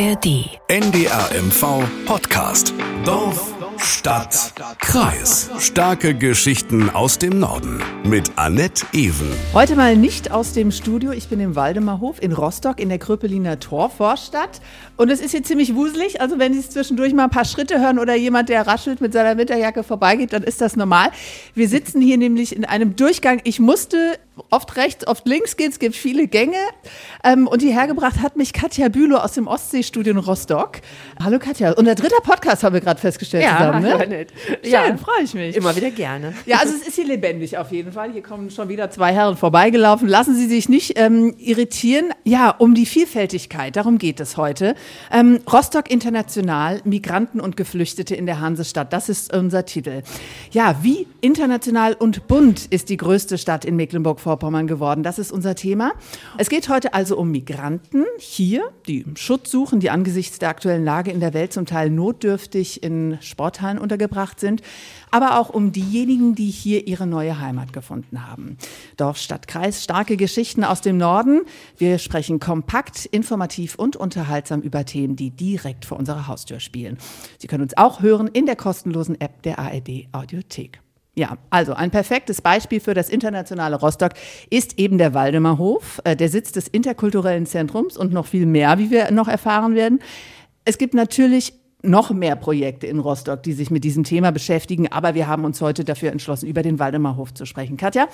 ARD. NDR MV Podcast. Dorf, Stadt, Kreis. Starke Geschichten aus dem Norden. Mit Annette Ewen. Heute mal nicht aus dem Studio. Ich bin im Waldemarhof in Rostock in der Kröpeliner Torvorstadt. Und es ist hier ziemlich wuselig. Also wenn Sie zwischendurch mal ein paar Schritte hören oder jemand, der raschelt mit seiner Winterjacke vorbeigeht, dann ist das normal. Wir sitzen hier nämlich in einem Durchgang. Ich musste oft rechts, oft links gehen. Es gibt viele Gänge. Ähm, und hierher gebracht hat mich Katja Bülow aus dem Ostseestudio in Rostock. Hallo Katja. Und der dritte Podcast haben wir gerade festgestellt ja, zusammen. Ne? Nett. Schön, Ja, freue ich mich. immer wieder gerne. Ja, also es ist hier lebendig auf jeden Fall. Hier kommen schon wieder zwei Herren vorbeigelaufen. Lassen Sie sich nicht ähm, irritieren. Ja, um die Vielfältigkeit, darum geht es heute. Ähm, Rostock International, Migranten und Geflüchtete in der Hansestadt, das ist unser Titel. Ja, wie international und bunt ist die größte Stadt in Mecklenburg-Vorpommern geworden? Das ist unser Thema. Es geht heute also um Migranten hier, die Schutz suchen, die angesichts der aktuellen Lage in der Welt zum Teil notdürftig in Sporthallen untergebracht sind, aber auch um diejenigen, die hier ihre neue Heimat gefunden haben. Dorf, Stadt, Kreis, starke Geschichten aus dem Norden. Wir sprechen kompakt, informativ und unterhaltsam über Themen, die direkt vor unserer Haustür spielen. Sie können uns auch hören in der kostenlosen App der ARD Audiothek. Ja, also ein perfektes Beispiel für das internationale Rostock ist eben der Waldemarhof, äh, der Sitz des interkulturellen Zentrums und noch viel mehr, wie wir noch erfahren werden. Es gibt natürlich noch mehr Projekte in Rostock, die sich mit diesem Thema beschäftigen, aber wir haben uns heute dafür entschlossen, über den Waldemarhof zu sprechen. Katja,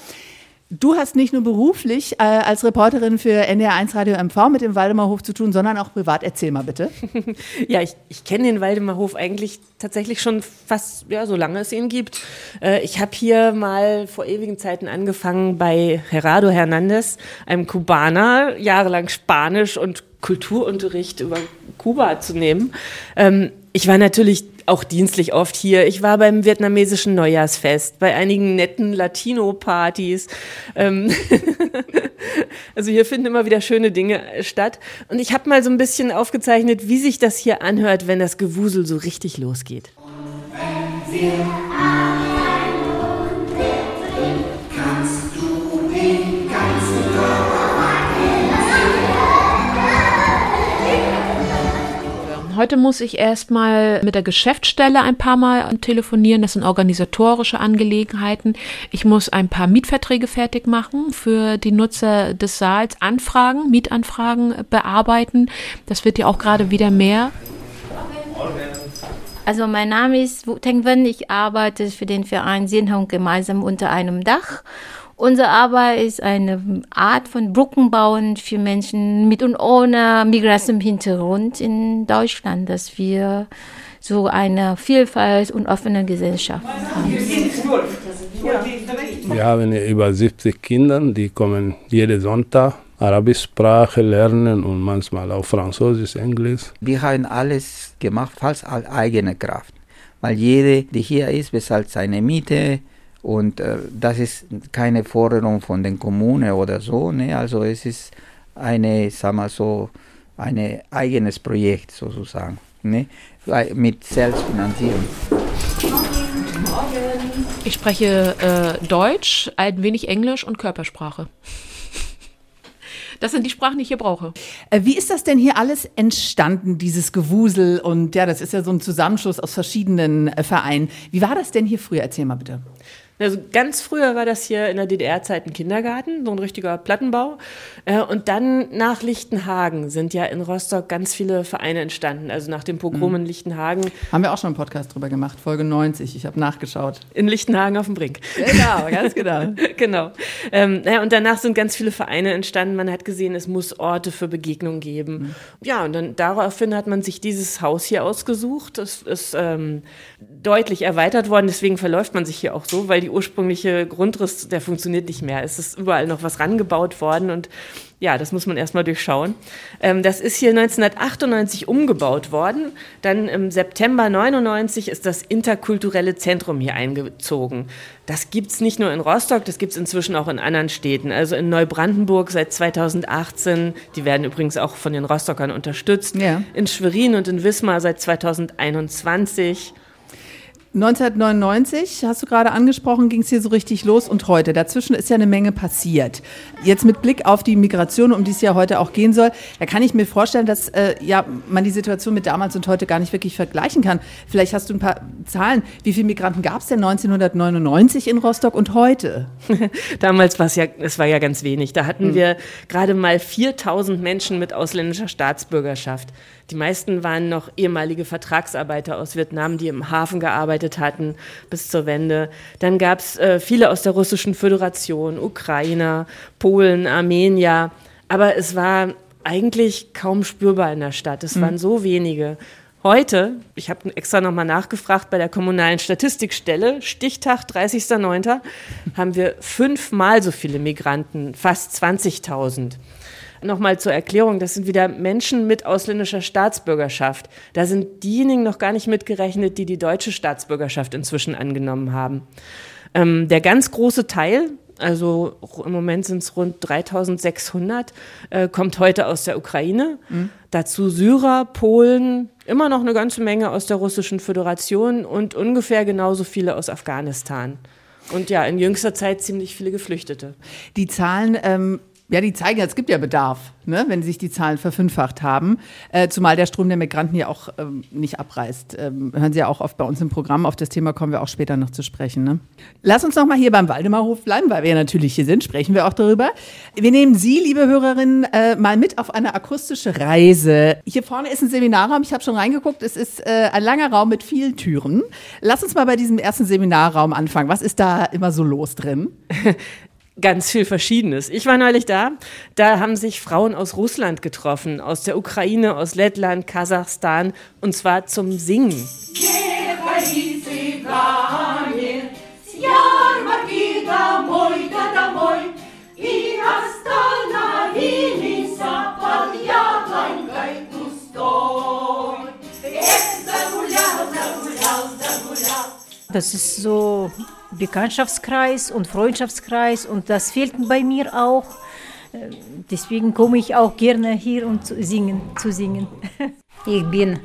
du hast nicht nur beruflich äh, als Reporterin für NDR1 Radio MV mit dem Waldemarhof zu tun, sondern auch privat. Erzähl mal bitte. Ja, ich, ich kenne den Waldemarhof eigentlich tatsächlich schon fast, ja, so lange es ihn gibt. Äh, ich habe hier mal vor ewigen Zeiten angefangen bei Gerardo Hernandez, einem Kubaner, jahrelang Spanisch und Kulturunterricht über Kuba zu nehmen. Ähm, ich war natürlich auch dienstlich oft hier. Ich war beim vietnamesischen Neujahrsfest, bei einigen netten Latino-Partys. Ähm also hier finden immer wieder schöne Dinge statt. Und ich habe mal so ein bisschen aufgezeichnet, wie sich das hier anhört, wenn das Gewusel so richtig losgeht. Heute muss ich erstmal mit der Geschäftsstelle ein paar Mal telefonieren. Das sind organisatorische Angelegenheiten. Ich muss ein paar Mietverträge fertig machen für die Nutzer des Saals, Anfragen, Mietanfragen bearbeiten. Das wird ja auch gerade wieder mehr. Also mein Name ist Wu Teng Wen. Ich arbeite für den Verein Sienhong gemeinsam unter einem Dach. Unsere Arbeit ist eine Art von Brückenbauen für Menschen mit und ohne Migrationshintergrund in Deutschland, dass wir so eine Vielfalt und offene Gesellschaft haben. Wir haben hier über 70 Kinder, die kommen jeden Sonntag Arabischsprache lernen und manchmal auch Französisch, Englisch. Wir haben alles gemacht, fast aus eigener Kraft. Weil jede, die hier ist, bezahlt seine Miete und äh, das ist keine Forderung von den Kommunen oder so. Ne? Also es ist eine, sagen wir so, ein eigenes Projekt sozusagen. Ne? Mit Selbstfinanzierung. Ich spreche äh, Deutsch, ein wenig Englisch und Körpersprache. Das sind die Sprachen, die ich hier brauche. Äh, Wie ist das denn hier alles entstanden, dieses Gewusel? Und ja, das ist ja so ein Zusammenschluss aus verschiedenen äh, Vereinen. Wie war das denn hier früher? Erzähl mal bitte. Also ganz früher war das hier in der DDR-Zeit ein Kindergarten, so ein richtiger Plattenbau. Äh, Und dann nach Lichtenhagen sind ja in Rostock ganz viele Vereine entstanden. Also nach dem Pogrom in Lichtenhagen, Haben wir auch schon einen Podcast drüber gemacht, Folge 90. Ich habe nachgeschaut. in Lichtenhagen auf dem Brink. Genau, ganz genau. genau. Ähm, naja, und danach sind ganz viele Vereine entstanden. Man hat gesehen, es muss Orte für Begegnung geben. Ja, und dann daraufhin hat man sich dieses Haus hier ausgesucht. Das ist ähm, deutlich erweitert worden, deswegen verläuft man sich hier auch so, weil die ursprüngliche Grundriss, der funktioniert nicht mehr. Es ist überall noch was rangebaut worden und ja, das muss man erstmal durchschauen. Ähm, das ist hier 1998 umgebaut worden. Dann im September 99 ist das interkulturelle Zentrum hier eingezogen. Das gibt's nicht nur in Rostock, das gibt's inzwischen auch in anderen Städten. Also in Neubrandenburg seit 2018, die werden übrigens auch von den Rostockern unterstützt. Ja. In Schwerin und in Wismar seit 2021. 1999, hast du gerade angesprochen, ging es hier so richtig los und heute. Dazwischen ist ja eine Menge passiert. Jetzt mit Blick auf die Migration, um die es ja heute auch gehen soll, da kann ich mir vorstellen, dass äh, ja, man die Situation mit damals und heute gar nicht wirklich vergleichen kann. Vielleicht hast du ein paar Zahlen. Wie viele Migranten gab es denn 1999 in Rostock und heute? damals war es ja, es war ja ganz wenig. Da hatten hm. wir gerade mal 4000 Menschen mit ausländischer Staatsbürgerschaft. Die meisten waren noch ehemalige Vertragsarbeiter aus Vietnam, die im Hafen gearbeitet hatten bis zur Wende. Dann gab es äh, viele aus der Russischen Föderation, Ukrainer, Polen, Armenier. Aber es war eigentlich kaum spürbar in der Stadt. Es mhm. waren so wenige. Heute, ich habe extra nochmal nachgefragt bei der kommunalen Statistikstelle, Stichtag 30.09., haben wir fünfmal so viele Migranten, fast 20.000. Nochmal zur Erklärung, das sind wieder Menschen mit ausländischer Staatsbürgerschaft. Da sind diejenigen noch gar nicht mitgerechnet, die die deutsche Staatsbürgerschaft inzwischen angenommen haben. Ähm, der ganz große Teil, also im Moment sind es rund 3600, äh, kommt heute aus der Ukraine. Mhm. Dazu Syrer, Polen, immer noch eine ganze Menge aus der Russischen Föderation und ungefähr genauso viele aus Afghanistan. Und ja, in jüngster Zeit ziemlich viele Geflüchtete. Die Zahlen ähm, ja, die zeigen ja, es gibt ja Bedarf, ne, wenn sich die Zahlen verfünffacht haben. Äh, zumal der Strom der Migranten ja auch ähm, nicht abreißt. Ähm, hören Sie ja auch oft bei uns im Programm. Auf das Thema kommen wir auch später noch zu sprechen. Ne? Lass uns noch mal hier beim Waldemarhof bleiben, weil wir ja natürlich hier sind, sprechen wir auch darüber. Wir nehmen Sie, liebe Hörerinnen, äh, mal mit auf eine akustische Reise. Hier vorne ist ein Seminarraum. Ich habe schon reingeguckt. Es ist äh, ein langer Raum mit vielen Türen. Lass uns mal bei diesem ersten Seminarraum anfangen. Was ist da immer so los drin? ganz viel Verschiedenes. Ich war neulich da, da haben sich Frauen aus Russland getroffen, aus der Ukraine, aus Lettland, Kasachstan, und zwar zum Singen. Das ist so Bekanntschaftskreis und Freundschaftskreis und das fehlt bei mir auch. Äh, deswegen komme ich auch gerne hier um zu singen. Zu singen. Ich bin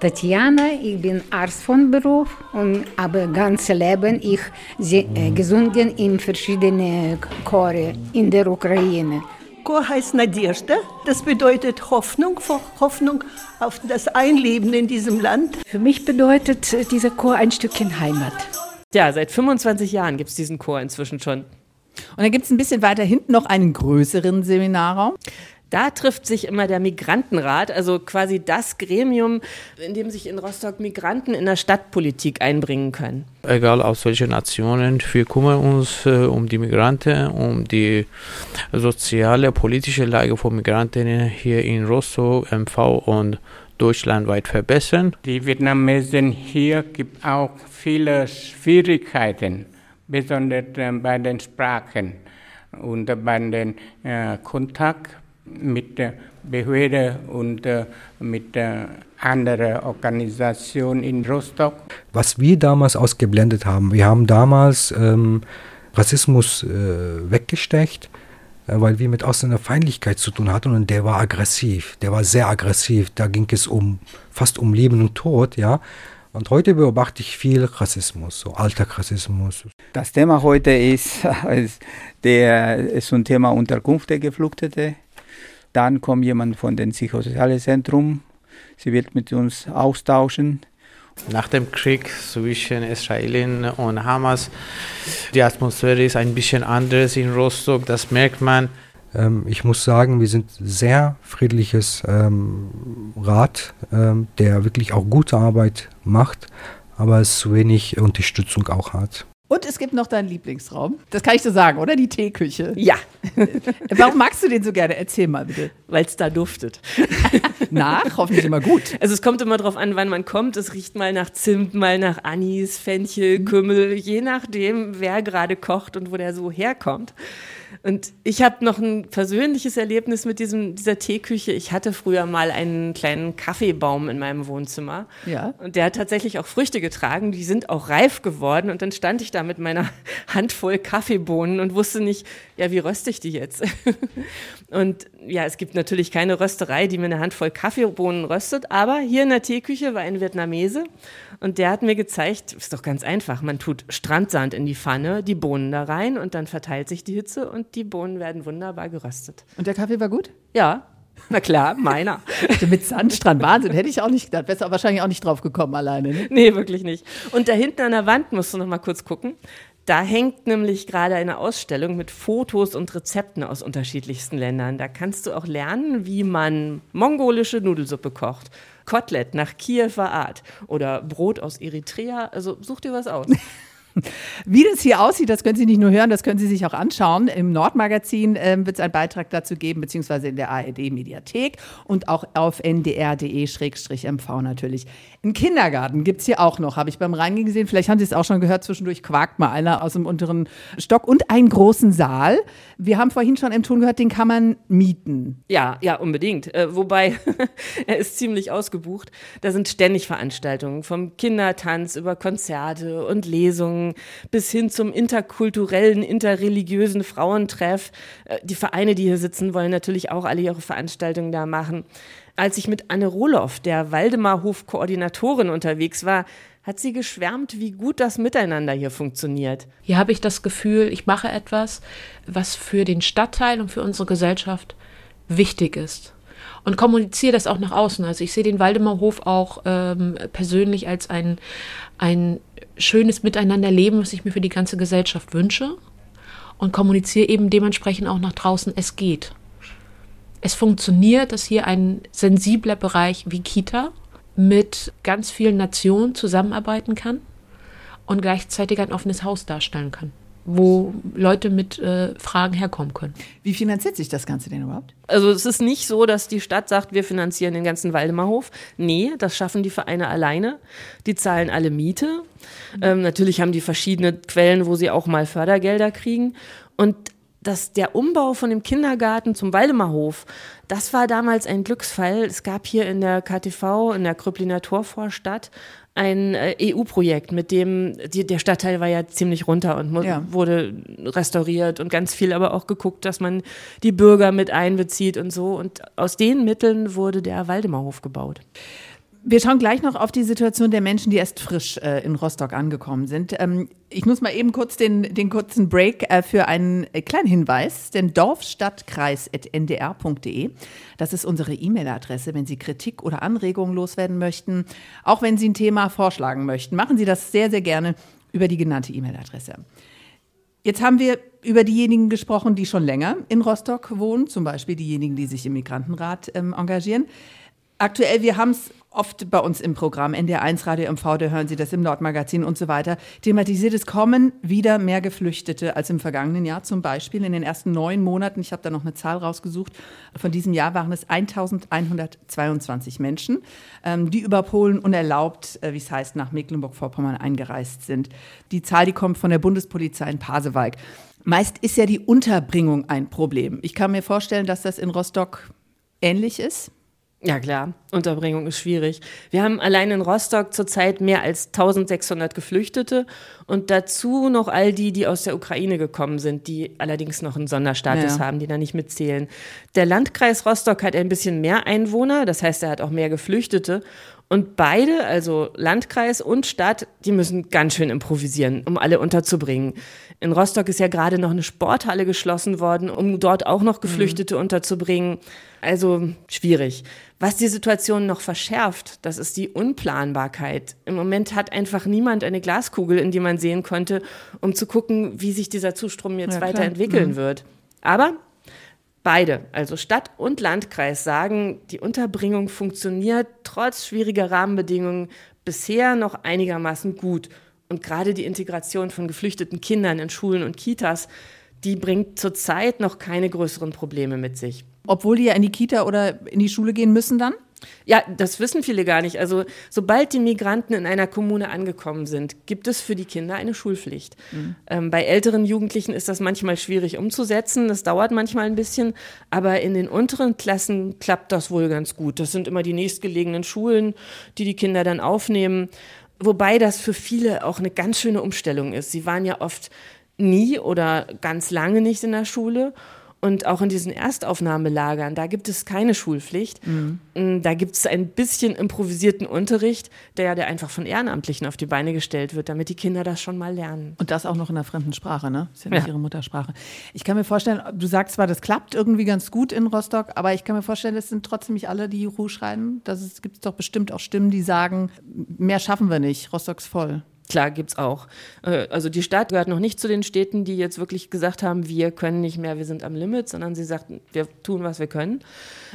Tatjana, ich bin Arzt von Beruf und habe ganz Leben ich äh, gesungen in verschiedenen Chore in der Ukraine. Chor heißt Nadirste. Das bedeutet Hoffnung, Hoffnung auf das Einleben in diesem Land. Für mich bedeutet äh, dieser Chor ein Stückchen Heimat. Ja, seit 25 Jahren gibt es diesen Chor inzwischen schon. Und dann gibt es ein bisschen weiter hinten noch einen größeren Seminarraum. Da trifft sich immer der Migrantenrat, also quasi das Gremium, in dem sich in Rostock Migranten in der Stadtpolitik einbringen können. Egal aus welchen Nationen, wir kümmern uns äh, um die Migranten, um die soziale, politische Lage von Migranten hier in Rostock, MV und deutschlandweit verbessern. Die Vietnamesen hier gibt auch viele Schwierigkeiten, besonders äh, bei den Sprachen und bei den äh, Kontakt mit der Behörde und äh, mit anderen Organisationen in Rostock. Was wir damals ausgeblendet haben, wir haben damals ähm, Rassismus äh, weggesteckt äh, weil wir mit Ausländerfeindlichkeit zu tun hatten und der war aggressiv, der war sehr aggressiv, da ging es um fast um Leben und Tod, ja. Und heute beobachte ich viel Rassismus, so Alltagsrassismus. Das Thema heute ist, der, ist ein Thema Unterkunft der Geflüchteten. Dann kommt jemand von dem Psychosozialen Zentrum. Sie wird mit uns austauschen. Nach dem Krieg zwischen Israel und Hamas, die Atmosphäre ist ein bisschen anders in Rostock, das merkt man. Ähm, ich muss sagen, wir sind sehr friedliches ähm, Rat, ähm, der wirklich auch gute Arbeit macht, aber es zu wenig Unterstützung auch hat. Und es gibt noch deinen Lieblingsraum. Das kann ich so sagen, oder? Die Teeküche. Ja. Warum magst du den so gerne? Erzähl mal bitte. Weil es da duftet. nach? Hoffentlich immer gut. Also es kommt immer darauf an, wann man kommt. Es riecht mal nach Zimt, mal nach Anis, Fenchel, Kümmel, je nachdem, wer gerade kocht und wo der so herkommt. Und ich habe noch ein persönliches Erlebnis mit diesem, dieser Teeküche. Ich hatte früher mal einen kleinen Kaffeebaum in meinem Wohnzimmer. Ja. Und der hat tatsächlich auch Früchte getragen. Die sind auch reif geworden. Und dann stand ich da mit meiner Handvoll Kaffeebohnen und wusste nicht, ja, wie röste ich die jetzt? und ja, es gibt natürlich keine Rösterei, die mir eine Handvoll Kaffeebohnen röstet, aber hier in der Teeküche war ein Vietnamese und der hat mir gezeigt, ist doch ganz einfach, man tut Strandsand in die Pfanne, die Bohnen da rein und dann verteilt sich die Hitze und die Bohnen werden wunderbar geröstet. Und der Kaffee war gut? Ja, na klar, meiner. Mit Sandstrand, Wahnsinn, hätte ich auch nicht gedacht. Wärst du wahrscheinlich auch nicht drauf gekommen alleine. Ne? Nee, wirklich nicht. Und da hinten an der Wand musst du noch mal kurz gucken. Da hängt nämlich gerade eine Ausstellung mit Fotos und Rezepten aus unterschiedlichsten Ländern. Da kannst du auch lernen, wie man mongolische Nudelsuppe kocht, Kotelett nach Kiewer Art oder Brot aus Eritrea. Also such dir was aus. Wie das hier aussieht, das können Sie nicht nur hören, das können Sie sich auch anschauen. Im Nordmagazin äh, wird es einen Beitrag dazu geben, beziehungsweise in der ARD-Mediathek und auch auf ndr.de-mv natürlich. Einen Kindergarten gibt es hier auch noch, habe ich beim Reingehen gesehen. Vielleicht haben Sie es auch schon gehört, zwischendurch quakt mal einer aus dem unteren Stock und einen großen Saal. Wir haben vorhin schon im Ton gehört, den kann man mieten. Ja, ja, unbedingt. Äh, wobei, er ist ziemlich ausgebucht. Da sind ständig Veranstaltungen, vom Kindertanz über Konzerte und Lesungen bis hin zum interkulturellen, interreligiösen Frauentreff. Äh, die Vereine, die hier sitzen, wollen natürlich auch alle ihre Veranstaltungen da machen. Als ich mit Anne Roloff, der Waldemarhof-Koordinatorin, unterwegs war, hat sie geschwärmt, wie gut das Miteinander hier funktioniert. Hier habe ich das Gefühl, ich mache etwas, was für den Stadtteil und für unsere Gesellschaft wichtig ist. Und kommuniziere das auch nach außen. Also ich sehe den Waldemarhof auch ähm, persönlich als ein, ein schönes Miteinanderleben, was ich mir für die ganze Gesellschaft wünsche. Und kommuniziere eben dementsprechend auch nach draußen, es geht. Es funktioniert, dass hier ein sensibler Bereich wie Kita mit ganz vielen Nationen zusammenarbeiten kann und gleichzeitig ein offenes Haus darstellen kann, wo Leute mit äh, Fragen herkommen können. Wie finanziert sich das Ganze denn überhaupt? Also es ist nicht so, dass die Stadt sagt, wir finanzieren den ganzen Waldemarhof. Nee, das schaffen die Vereine alleine. Die zahlen alle Miete. Ähm, natürlich haben die verschiedene Quellen, wo sie auch mal Fördergelder kriegen. Und dass der Umbau von dem Kindergarten zum Waldemarhof, das war damals ein Glücksfall. Es gab hier in der KTV, in der Kröpliner Torvorstadt, ein äh, EU-Projekt, mit dem die, der Stadtteil war ja ziemlich runter und ja. wurde restauriert und ganz viel aber auch geguckt, dass man die Bürger mit einbezieht und so. Und aus den Mitteln wurde der Waldemarhof gebaut. Wir schauen gleich noch auf die Situation der Menschen, die erst frisch äh, in Rostock angekommen sind. Ähm, ich muss mal eben kurz den, den kurzen Break äh, für einen kleinen Hinweis, denn dorfstadtkreis.ndr.de, das ist unsere E-Mail-Adresse, wenn Sie Kritik oder Anregungen loswerden möchten, auch wenn Sie ein Thema vorschlagen möchten, machen Sie das sehr, sehr gerne über die genannte E-Mail-Adresse. Jetzt haben wir über diejenigen gesprochen, die schon länger in Rostock wohnen, zum Beispiel diejenigen, die sich im Migrantenrat ähm, engagieren. Aktuell, wir haben es oft bei uns im Programm, NDR1 Radio MV, da hören Sie das im Nordmagazin und so weiter, thematisiert, es kommen wieder mehr Geflüchtete als im vergangenen Jahr zum Beispiel. In den ersten neun Monaten, ich habe da noch eine Zahl rausgesucht, von diesem Jahr waren es 1122 Menschen, ähm, die über Polen unerlaubt, äh, wie es heißt, nach Mecklenburg-Vorpommern eingereist sind. Die Zahl, die kommt von der Bundespolizei in Pasewalk. Meist ist ja die Unterbringung ein Problem. Ich kann mir vorstellen, dass das in Rostock ähnlich ist. Ja klar, Unterbringung ist schwierig. Wir haben allein in Rostock zurzeit mehr als 1600 Geflüchtete und dazu noch all die, die aus der Ukraine gekommen sind, die allerdings noch einen Sonderstatus ja. haben, die da nicht mitzählen. Der Landkreis Rostock hat ein bisschen mehr Einwohner, das heißt, er hat auch mehr Geflüchtete und beide, also Landkreis und Stadt, die müssen ganz schön improvisieren, um alle unterzubringen. In Rostock ist ja gerade noch eine Sporthalle geschlossen worden, um dort auch noch Geflüchtete mhm. unterzubringen. Also schwierig. Was die Situation noch verschärft, das ist die Unplanbarkeit. Im Moment hat einfach niemand eine Glaskugel, in die man sehen konnte, um zu gucken, wie sich dieser Zustrom jetzt ja, weiterentwickeln mhm. wird. Aber beide, also Stadt und Landkreis, sagen, die Unterbringung funktioniert trotz schwieriger Rahmenbedingungen bisher noch einigermaßen gut. Und gerade die Integration von geflüchteten Kindern in Schulen und Kitas, die bringt zurzeit noch keine größeren Probleme mit sich. Obwohl die ja in die Kita oder in die Schule gehen müssen dann? Ja, das wissen viele gar nicht. Also sobald die Migranten in einer Kommune angekommen sind, gibt es für die Kinder eine Schulpflicht. Mhm. Ähm, bei älteren Jugendlichen ist das manchmal schwierig umzusetzen. Das dauert manchmal ein bisschen. Aber in den unteren Klassen klappt das wohl ganz gut. Das sind immer die nächstgelegenen Schulen, die die Kinder dann aufnehmen. Wobei das für viele auch eine ganz schöne Umstellung ist. Sie waren ja oft nie oder ganz lange nicht in der Schule Und auch in diesen Erstaufnahmelagern, da gibt es keine Schulpflicht. Mhm. Da gibt es ein bisschen improvisierten Unterricht, der, der einfach von Ehrenamtlichen auf die Beine gestellt wird, damit die Kinder das schon mal lernen. Und das auch noch in einer fremden Sprache, ne? Ist ja nicht ja. ihre Muttersprache. Ich kann mir vorstellen, du sagst zwar, das klappt irgendwie ganz gut in Rostock, aber ich kann mir vorstellen, es sind trotzdem nicht alle, die Juhu schreiben. Das gibt es doch bestimmt auch Stimmen, die sagen, mehr schaffen wir nicht, Rostock ist voll. Klar, gibt's auch. Äh, also die Stadt gehört noch nicht zu den Städten, die jetzt wirklich gesagt haben, wir können nicht mehr, wir sind am Limit, sondern sie sagt, wir tun, was wir können.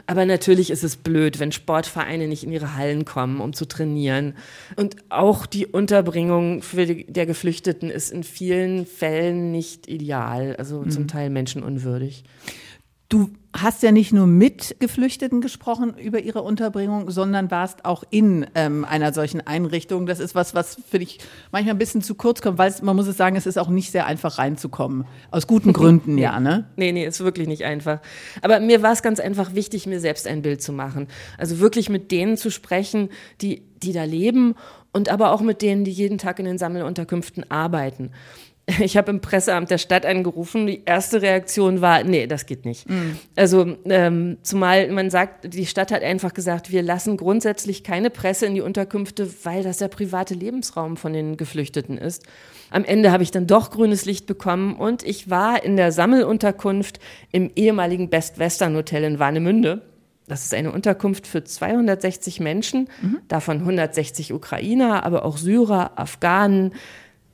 Aber natürlich ist es blöd, wenn Sportvereine nicht in ihre Hallen kommen, um zu trainieren. Und auch die Unterbringung für die, der Geflüchteten ist in vielen Fällen nicht ideal, also mhm. zum Teil menschenunwürdig. Du hast ja nicht nur mit Geflüchteten gesprochen über ihre Unterbringung, sondern warst auch in ähm, einer solchen Einrichtung. Das ist was, was für dich manchmal ein bisschen zu kurz kommt, weil man muss es sagen, es ist auch nicht sehr einfach reinzukommen. Aus guten Gründen, ja, ne? Nee, nee, ist wirklich nicht einfach. Aber mir war es ganz einfach wichtig, mir selbst ein Bild zu machen. Also wirklich mit denen zu sprechen, die, die da leben und aber auch mit denen, die jeden Tag in den Sammelunterkünften arbeiten. Ich habe im Presseamt der Stadt angerufen. Die erste Reaktion war, nee, das geht nicht. Mhm. Also ähm, zumal man sagt, die Stadt hat einfach gesagt, wir lassen grundsätzlich keine Presse in die Unterkünfte, weil das der private Lebensraum von den Geflüchteten ist. Am Ende habe ich dann doch grünes Licht bekommen und ich war in der Sammelunterkunft im ehemaligen Best Western Hotel in Warnemünde. Das ist eine Unterkunft für 260 Menschen, mhm. davon 160 Ukrainer, aber auch Syrer, Afghanen.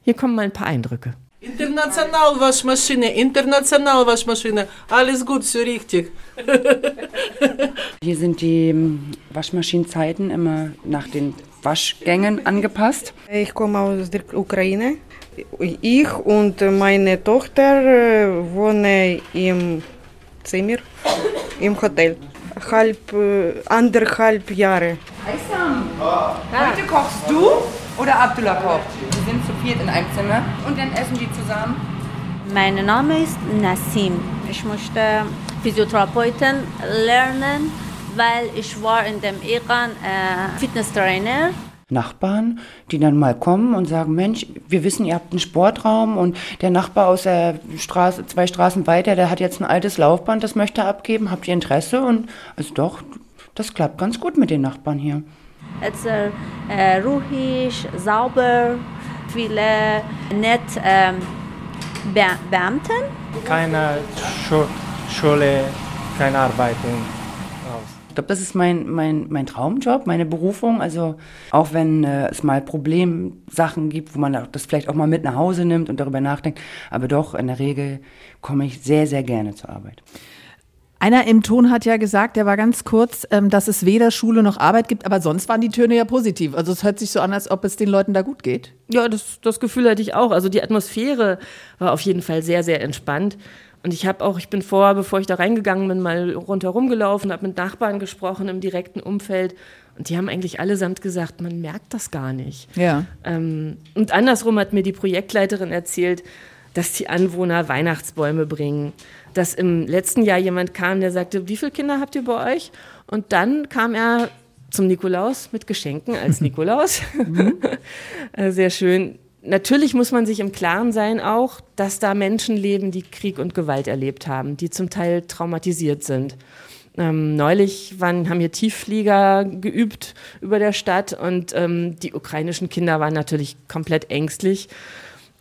Hier kommen mal ein paar Eindrücke. International Waschmaschine, international Waschmaschine, alles gut, so richtig. Hier sind die ähm, Waschmaschinenzeiten immer nach den Waschgängen angepasst. Ich komme aus der Ukraine. Ich und meine Tochter äh, wohnen im Zimmer, im Hotel. Halb, äh, anderthalb Jahre. Aysam, heute kochst du oder Abdullah kocht? Wir sind zu viert in einem Zimmer und dann essen die zusammen. Mein Name ist Nassim. Ich möchte Physiotherapeuten lernen, weil ich war in dem Iran äh, Fitnesstrainer. Nachbarn, die dann mal kommen und sagen, Mensch, wir wissen, ihr habt einen Sportraum und der Nachbar aus der Straße, zwei Straßen weiter, der hat jetzt ein altes Laufband, das möchte er abgeben. Habt ihr Interesse? Und also doch, das klappt ganz gut mit den Nachbarn hier. Es ist äh, ruhig, sauber, viele nette ähm, Be Beamten. Keine Schu Schule, keine Arbeiten. Ich glaube, das ist mein, mein, mein Traumjob, meine Berufung. Also auch wenn äh, es mal Problemsachen gibt, wo man das vielleicht auch mal mit nach Hause nimmt und darüber nachdenkt. Aber doch, in der Regel komme ich sehr, sehr gerne zur Arbeit. Einer im Ton hat ja gesagt, der war ganz kurz, ähm, dass es weder Schule noch Arbeit gibt, aber sonst waren die Töne ja positiv. Also es hört sich so an, als ob es den Leuten da gut geht. Ja, das, das Gefühl hatte ich auch. Also die Atmosphäre war auf jeden Fall sehr, sehr entspannt. Und ich habe auch, ich bin vorher, bevor ich da reingegangen bin, mal rundherum gelaufen, habe mit Nachbarn gesprochen im direkten Umfeld. Und die haben eigentlich allesamt gesagt, man merkt das gar nicht. Ja. Ähm, und andersrum hat mir die Projektleiterin erzählt, dass die Anwohner Weihnachtsbäume bringen. Dass im letzten Jahr jemand kam, der sagte, wie viele Kinder habt ihr bei euch? Und dann kam er zum Nikolaus mit Geschenken als Nikolaus. Mhm. Sehr schön. Natürlich muss man sich im Klaren sein auch, dass da Menschen leben, die Krieg und Gewalt erlebt haben, die zum Teil traumatisiert sind. Ähm, neulich waren, haben hier Tiefflieger geübt über der Stadt und ähm, die ukrainischen Kinder waren natürlich komplett ängstlich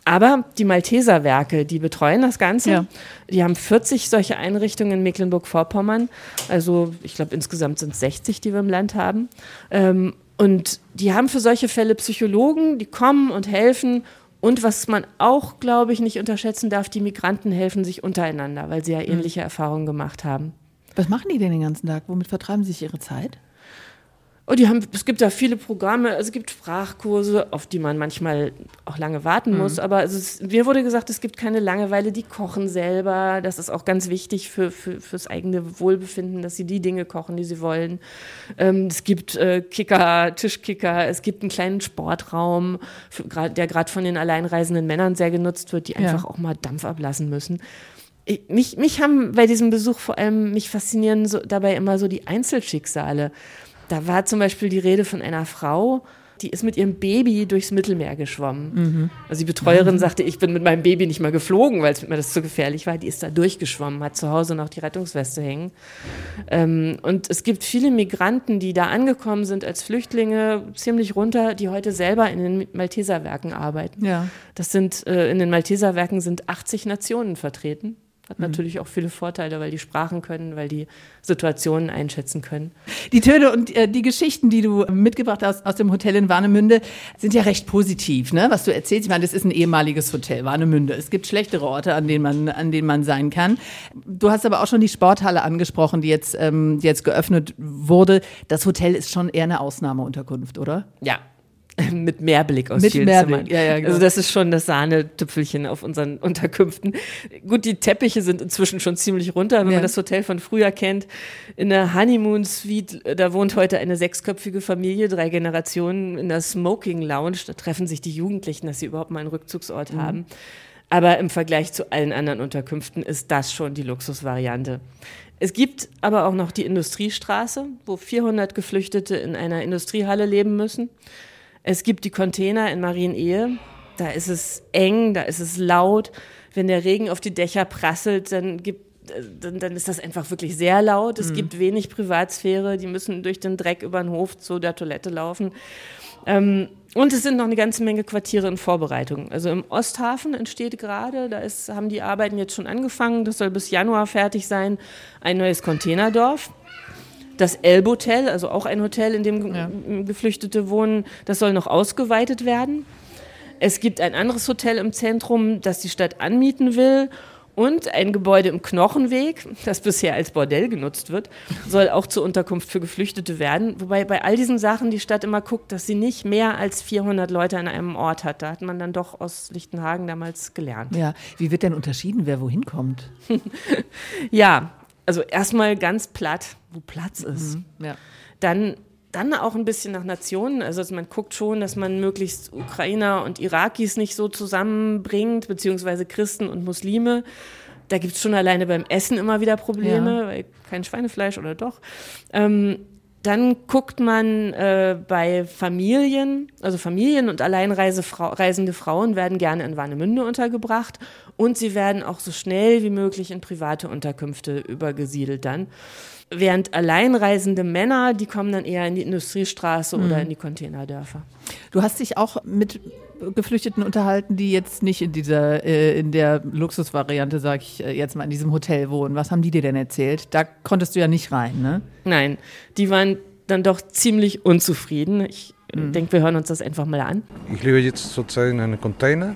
aber die Malteser Werke, die betreuen das Ganze. Ja. Die haben 40 solche Einrichtungen in Mecklenburg-Vorpommern. Also ich glaube, insgesamt sind es 60, die wir im Land haben. Ähm, und die haben für solche Fälle Psychologen, die kommen und helfen. Und was man auch, glaube ich, nicht unterschätzen darf, die Migranten helfen sich untereinander, weil sie ja mhm. ähnliche mhm. Erfahrungen gemacht haben. Was machen die denn den ganzen Tag? Womit vertreiben sie sich ihre Zeit? Oh, die haben, es gibt da viele Programme, es gibt Sprachkurse, auf die man manchmal auch lange warten mhm. muss. Aber also es, mir wurde gesagt, es gibt keine Langeweile, die kochen selber. Das ist auch ganz wichtig für, für, fürs eigene Wohlbefinden, dass sie die Dinge kochen, die sie wollen. Ähm, es gibt äh, Kicker, Tischkicker, es gibt einen kleinen Sportraum, für, grad, der gerade von den alleinreisenden Männern sehr genutzt wird, die einfach ja. auch mal Dampf ablassen müssen. Ich, mich, mich haben bei diesem Besuch vor allem, mich faszinieren so, dabei immer so die Einzelschicksale. Da war zum Beispiel die Rede von einer Frau, die ist mit ihrem Baby durchs Mittelmeer geschwommen. Mhm. Also die Betreuerin Mhm. sagte, ich bin mit meinem Baby nicht mal geflogen, weil es mir das zu gefährlich war. Die ist da durchgeschwommen, hat zu Hause noch die Rettungsweste hängen. Ähm, und es gibt viele Migranten, die da angekommen sind als Flüchtlinge, ziemlich runter, die heute selber in den Malteserwerken arbeiten. Ja. Das sind, äh, in den Malteserwerken sind 80 Nationen vertreten. Hat Mhm. natürlich auch viele Vorteile, weil die Sprachen können, weil die Situationen einschätzen können. Die Töne und äh, die Geschichten, die du mitgebracht hast aus dem Hotel in Warnemünde, sind ja recht positiv, ne? Was du erzählst. Ich meine, das ist ein ehemaliges Hotel, Warnemünde. Es gibt schlechtere Orte, an denen man, an denen man sein kann. Du hast aber auch schon die Sporthalle angesprochen, die jetzt, ähm, die jetzt geöffnet wurde. Das Hotel ist schon eher eine Ausnahmeunterkunft, oder? Ja. Mit Mehrblick aus Mit Zimmern. ja, ja, genau. Also das ist schon das Sahnetüpfelchen auf unseren Unterkünften. Gut, die Teppiche sind inzwischen schon ziemlich runter, wenn Ja. man das Hotel von früher kennt. In der Honeymoon Suite, äh, da wohnt heute eine sechsköpfige Familie, drei Generationen in der Smoking Lounge. Da treffen sich die Jugendlichen, dass sie überhaupt mal einen Rückzugsort Mhm. haben. Aber im Vergleich zu allen anderen Unterkünften ist das schon die Luxusvariante. Es gibt aber auch noch die Industriestraße, wo 400 Geflüchtete in einer Industriehalle leben müssen. Es gibt die Container in Marienehe. Da ist es eng, da ist es laut. Wenn der Regen auf die Dächer prasselt, dann gibt äh, dann, dann ist das einfach wirklich sehr laut. Es Mhm. gibt wenig Privatsphäre. Die müssen durch den Dreck über den Hof zu der Toilette laufen. Ähm, und es sind noch eine ganze Menge Quartiere in Vorbereitung. Also im Osthafen entsteht gerade, da ist, haben die Arbeiten jetzt schon angefangen, das soll bis Januar fertig sein, ein neues Containerdorf. Das Elbhotel, also auch ein Hotel, in dem Ge- Geflüchtete wohnen, das soll noch ausgeweitet werden. Es gibt ein anderes Hotel im Zentrum, das die Stadt anmieten will. Und ein Gebäude im Knochenweg, das bisher als Bordell genutzt wird, soll auch zur Unterkunft für Geflüchtete werden. Wobei bei all diesen Sachen die Stadt immer guckt, dass sie nicht mehr als 400 Leute an einem Ort hat. Da hat man dann doch aus Lichtenhagen damals gelernt. Ja. Wie wird denn unterschieden, wer wohin kommt? Ja, also erstmal ganz platt, wo Platz ist. Mhm, ja. Dann, dann auch ein bisschen nach Nationen. Also dass man guckt schon, dass man möglichst Ukrainer und Irakis nicht so zusammenbringt, beziehungsweise Christen und Muslime. Da gibt es schon alleine beim Essen immer wieder Probleme, Ja. weil kein Schweinefleisch oder doch. Ähm, dann guckt man äh, bei Familien, also Familien und alleinreisende Frauen werden gerne in Warnemünde untergebracht und sie werden auch so schnell wie möglich in private Unterkünfte übergesiedelt dann. Während alleinreisende Männer, die kommen dann eher in die Industriestraße oder Mhm. in die Containerdörfer. Du hast dich auch mit Geflüchteten unterhalten, die jetzt nicht in dieser, äh, in der Luxusvariante, sag ich äh, jetzt mal, in diesem Hotel wohnen. Was haben die dir denn erzählt? Da konntest du ja nicht rein, ne? Nein, die waren dann doch ziemlich unzufrieden. Ich Mhm. denke, wir hören uns das einfach mal an. Ich lebe jetzt zurzeit in einem Container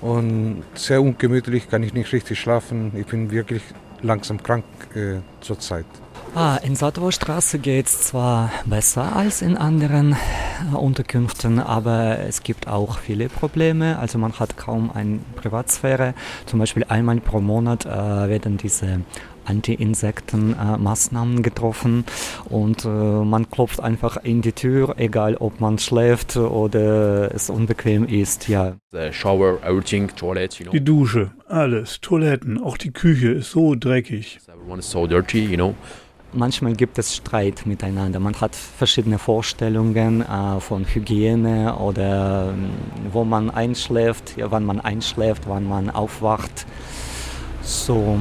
und sehr ungemütlich, kann ich nicht richtig schlafen. Ich bin wirklich langsam krank äh, zurzeit. Ah, in Sadowstraße geht es zwar besser als in anderen äh, Unterkünften, aber es gibt auch viele Probleme. Also man hat kaum eine Privatsphäre. Zum Beispiel einmal pro Monat äh, werden diese Anti-Insekten-Maßnahmen getroffen und äh, man klopft einfach in die Tür, egal ob man schläft oder es unbequem ist. Ja. The shower, everything, toilet, you know. Die Dusche, alles, Toiletten, auch die Küche ist so dreckig. Everyone is so dirty, you know. Manchmal gibt es Streit miteinander. Man hat verschiedene Vorstellungen äh, von Hygiene oder ähm, wo man einschläft, ja, wann man einschläft, wann man aufwacht. So,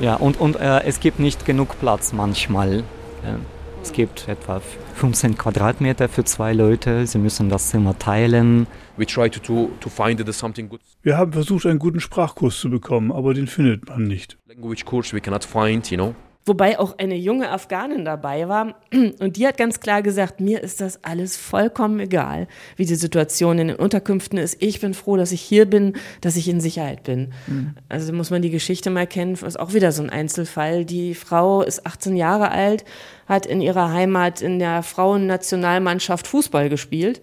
ja, und, und äh, es gibt nicht genug Platz manchmal. Äh, es gibt etwa 15 Quadratmeter für zwei Leute. Sie müssen das Zimmer teilen. We try to, to, to find the something good Wir haben versucht, einen guten Sprachkurs zu bekommen, aber den findet man nicht. language course we cannot find, you know. Wobei auch eine junge Afghanin dabei war und die hat ganz klar gesagt, mir ist das alles vollkommen egal, wie die Situation in den Unterkünften ist. Ich bin froh, dass ich hier bin, dass ich in Sicherheit bin. Mhm. Also muss man die Geschichte mal kennen, ist auch wieder so ein Einzelfall. Die Frau ist 18 Jahre alt, hat in ihrer Heimat in der Frauennationalmannschaft Fußball gespielt.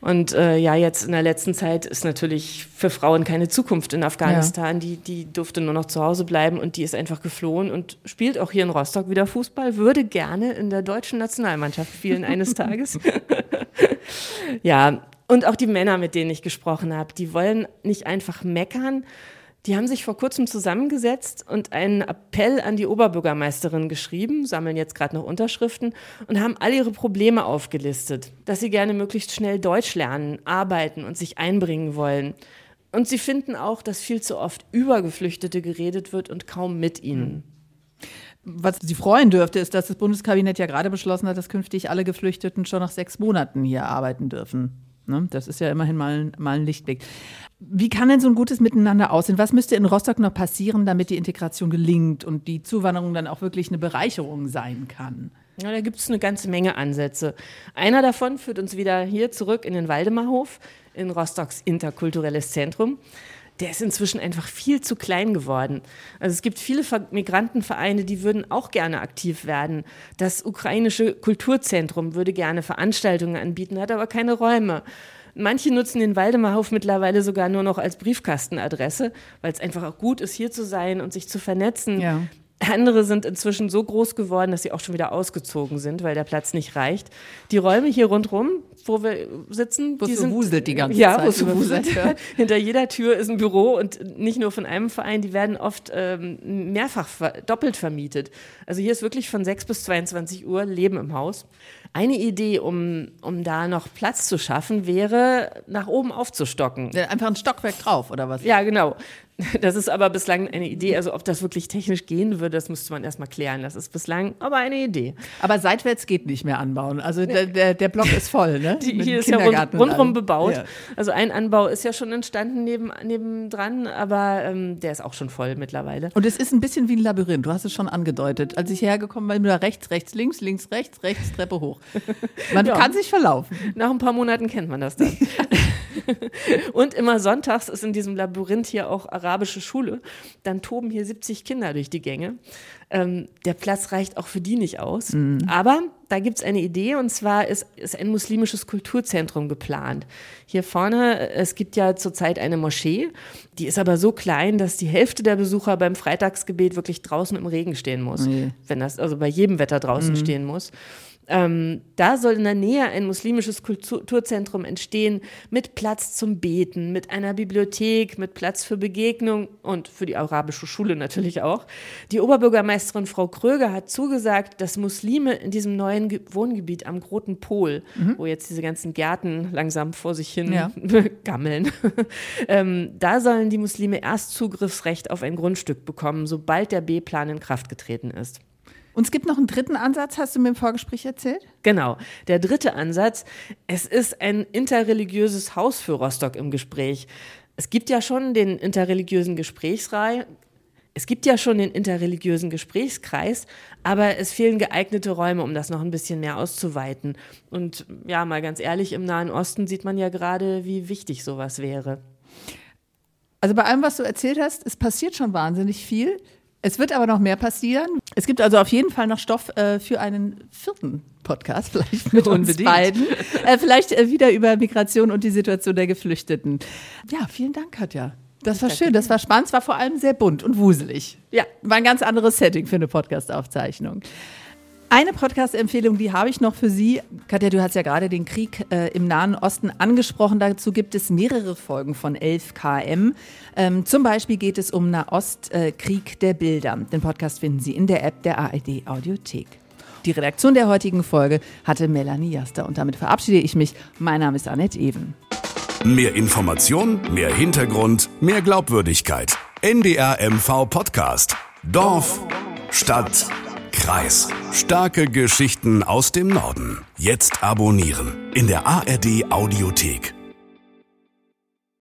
Und äh, ja, jetzt in der letzten Zeit ist natürlich für Frauen keine Zukunft in Afghanistan. Die, die durfte nur noch zu Hause bleiben und die ist einfach geflohen und spielt auch hier in Rostock wieder Fußball, würde gerne in der deutschen Nationalmannschaft spielen eines Tages. ja, und auch die Männer, mit denen ich gesprochen habe, die wollen nicht einfach meckern, Die haben sich vor kurzem zusammengesetzt und einen Appell an die Oberbürgermeisterin geschrieben, sammeln jetzt gerade noch Unterschriften und haben all ihre Probleme aufgelistet, dass sie gerne möglichst schnell Deutsch lernen, arbeiten und sich einbringen wollen. Und sie finden auch, dass viel zu oft über Geflüchtete geredet wird und kaum mit ihnen. Was Sie freuen dürfte, ist, dass das Bundeskabinett ja gerade beschlossen hat, dass künftig alle Geflüchteten schon nach sechs Monaten hier arbeiten dürfen. Ne? Das ist ja immerhin mal mal ein Lichtblick. Wie kann denn so ein gutes Miteinander aussehen? Was müsste in Rostock noch passieren, damit die Integration gelingt und die Zuwanderung dann auch wirklich eine Bereicherung sein kann? Ja, da gibt es eine ganze Menge Ansätze. Einer davon führt uns wieder hier zurück in den Waldemarhof, in Rostocks interkulturelles Zentrum. Der ist inzwischen einfach viel zu klein geworden. Also es gibt viele Migrantenvereine, die würden auch gerne aktiv werden. Das ukrainische Kulturzentrum würde gerne Veranstaltungen anbieten, hat aber keine Räume. Manche nutzen den Waldemarhof mittlerweile sogar nur noch als Briefkastenadresse, weil es einfach auch gut ist, hier zu sein und sich zu vernetzen. Ja. Andere sind inzwischen so groß geworden, dass sie auch schon wieder ausgezogen sind, weil der Platz nicht reicht. Die Räume hier rundherum, wo wir sitzen, wo die sind wuselt die ganze ja, Zeit. wo so wuselt. Ja. Hinter jeder Tür ist ein Büro und nicht nur von einem Verein, die werden oft ähm, mehrfach doppelt vermietet. Also hier ist wirklich von 6 bis 22 Uhr Leben im Haus. Eine Idee, um, um da noch Platz zu schaffen, wäre, nach oben aufzustocken. Einfach ein Stockwerk drauf, oder was? Ja, genau. Das ist aber bislang eine Idee. Also ob das wirklich technisch gehen würde, das müsste man erstmal klären. Das ist bislang aber eine Idee. Aber seitwärts geht nicht mehr anbauen. Also der, der, der Block ist voll, ne? Die, hier ist ja rund, rundrum bebaut. Ja. Also ein Anbau ist ja schon entstanden neben, nebendran, aber ähm, der ist auch schon voll mittlerweile. Und es ist ein bisschen wie ein Labyrinth. Du hast es schon angedeutet. Als ich hergekommen bin, da rechts, rechts, links, links, rechts, rechts, Treppe hoch. Man ja. kann sich verlaufen. Nach ein paar Monaten kennt man das dann. Und immer sonntags ist in diesem Labyrinth hier auch arabische Schule. Dann toben hier 70 Kinder durch die Gänge. Ähm, der Platz reicht auch für die nicht aus. Mhm. Aber da gibt es eine Idee und zwar ist, ist ein muslimisches Kulturzentrum geplant. Hier vorne, es gibt ja zurzeit eine Moschee, die ist aber so klein, dass die Hälfte der Besucher beim Freitagsgebet wirklich draußen im Regen stehen muss. Mhm. Wenn das also bei jedem Wetter draußen mhm. stehen muss. Ähm, da soll in der Nähe ein muslimisches Kulturzentrum entstehen mit Platz zum Beten, mit einer Bibliothek, mit Platz für Begegnung und für die arabische Schule natürlich auch. Die Oberbürgermeisterin Frau Kröger hat zugesagt, dass Muslime in diesem neuen Ge Wohngebiet am Groten Pol, mhm. wo jetzt diese ganzen Gärten langsam vor sich hin ja. gammeln, ähm, da sollen die Muslime erst Zugriffsrecht auf ein Grundstück bekommen, sobald der B-Plan in Kraft getreten ist. Und es gibt noch einen dritten Ansatz, hast du mir im Vorgespräch erzählt? Genau. Der dritte Ansatz, es ist ein interreligiöses Haus für Rostock im Gespräch. Es gibt ja schon den interreligiösen Gesprächsreihe, es gibt ja schon den interreligiösen Gesprächskreis, aber es fehlen geeignete Räume, um das noch ein bisschen mehr auszuweiten. Und ja, mal ganz ehrlich, im Nahen Osten sieht man ja gerade, wie wichtig sowas wäre. Also bei allem, was du erzählt hast, es passiert schon wahnsinnig viel. Es wird aber noch mehr passieren. Es gibt also auf jeden Fall noch Stoff äh, für einen vierten Podcast, vielleicht mit uns beiden. Äh, vielleicht äh, wieder über Migration und die Situation der Geflüchteten. Ja, vielen Dank, Katja. Das war Danke. schön, das war spannend, es war vor allem sehr bunt und wuselig. Ja, war ein ganz anderes Setting für eine Podcast-Aufzeichnung. Eine Podcast-Empfehlung, die habe ich noch für Sie. Katja, du hast ja gerade den Krieg äh, im Nahen Osten angesprochen. Dazu gibt es mehrere Folgen von 11 km. Ähm, zum Beispiel geht es um Nahostkrieg äh, der Bilder. Den Podcast finden Sie in der App der ARD Audiothek. Die Redaktion der heutigen Folge hatte Melanie Jaster und damit verabschiede ich mich. Mein Name ist Annette Even. Mehr Information, mehr Hintergrund, mehr Glaubwürdigkeit. NDR MV Podcast. Dorf, Stadt, Kreis. Starke Geschichten aus dem Norden. Jetzt abonnieren in der ARD Audiothek.